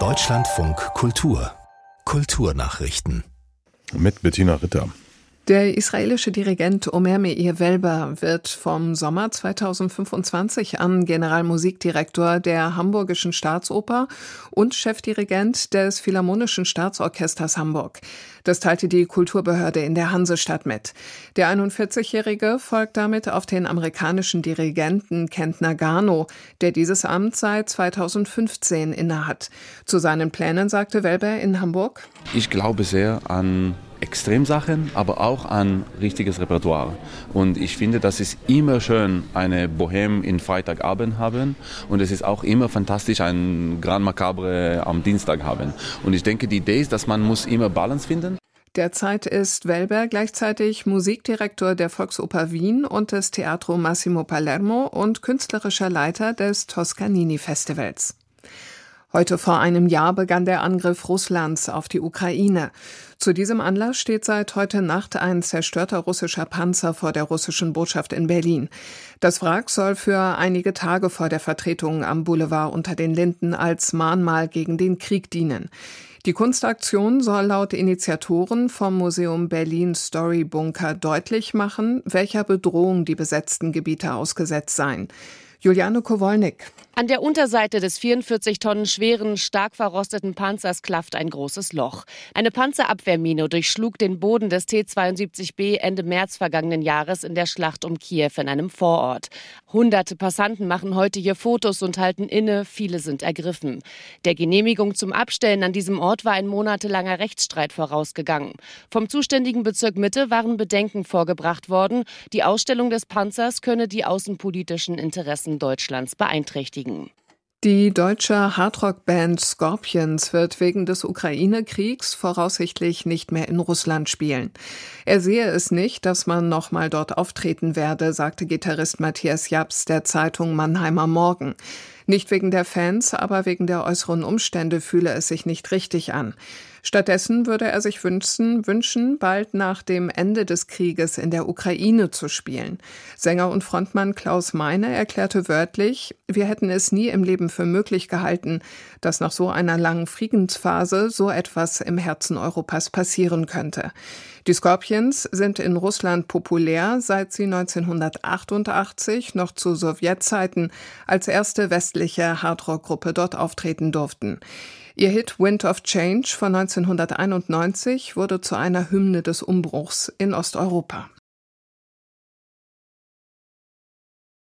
Deutschlandfunk Kultur Kulturnachrichten mit Bettina Ritter. Der israelische Dirigent Omer Meir Welber wird vom Sommer 2025 an Generalmusikdirektor der Hamburgischen Staatsoper und Chefdirigent des Philharmonischen Staatsorchesters Hamburg. Das teilte die Kulturbehörde in der Hansestadt mit. Der 41-Jährige folgt damit auf den amerikanischen Dirigenten Kent Nagano, der dieses Amt seit 2015 innehat. Zu seinen Plänen sagte Welber in Hamburg: Ich glaube sehr an Extremsachen, aber auch an richtiges Repertoire. Und ich finde, das ist immer schön, eine Bohème in Freitagabend haben und es ist auch immer fantastisch, ein Grand Macabre am Dienstag haben. Und ich denke, die Idee ist, dass man muss immer Balance finden. Derzeit ist Welber gleichzeitig Musikdirektor der Volksoper Wien und des Teatro Massimo Palermo und künstlerischer Leiter des Toscanini Festivals. Heute vor einem Jahr begann der Angriff Russlands auf die Ukraine. Zu diesem Anlass steht seit heute Nacht ein zerstörter russischer Panzer vor der russischen Botschaft in Berlin. Das Wrack soll für einige Tage vor der Vertretung am Boulevard unter den Linden als Mahnmal gegen den Krieg dienen. Die Kunstaktion soll laut Initiatoren vom Museum Berlin Story Bunker deutlich machen, welcher Bedrohung die besetzten Gebiete ausgesetzt seien. Juliane Kowolnik. An der Unterseite des 44 Tonnen schweren, stark verrosteten Panzers klafft ein großes Loch. Eine Panzerabwehrmine durchschlug den Boden des T-72B Ende März vergangenen Jahres in der Schlacht um Kiew in einem Vorort. Hunderte Passanten machen heute hier Fotos und halten inne, viele sind ergriffen. Der Genehmigung zum Abstellen an diesem Ort war ein monatelanger Rechtsstreit vorausgegangen. Vom zuständigen Bezirk Mitte waren Bedenken vorgebracht worden, die Ausstellung des Panzers könne die außenpolitischen Interessen Deutschlands beeinträchtigen. Die deutsche Hardrock-Band Scorpions wird wegen des Ukraine-Kriegs voraussichtlich nicht mehr in Russland spielen. Er sehe es nicht, dass man noch mal dort auftreten werde, sagte Gitarrist Matthias Japs der Zeitung Mannheimer Morgen. Nicht wegen der Fans, aber wegen der äußeren Umstände fühle es sich nicht richtig an. Stattdessen würde er sich wünschen, wünschen, bald nach dem Ende des Krieges in der Ukraine zu spielen. Sänger und Frontmann Klaus Meine erklärte wörtlich, wir hätten es nie im Leben für möglich gehalten, dass nach so einer langen Friedensphase so etwas im Herzen Europas passieren könnte. Die Scorpions sind in Russland populär, seit sie 1988 noch zu Sowjetzeiten als erste westliche Hardrock-Gruppe dort auftreten durften. Ihr Hit Wind of Change von 1991 wurde zu einer Hymne des Umbruchs in Osteuropa.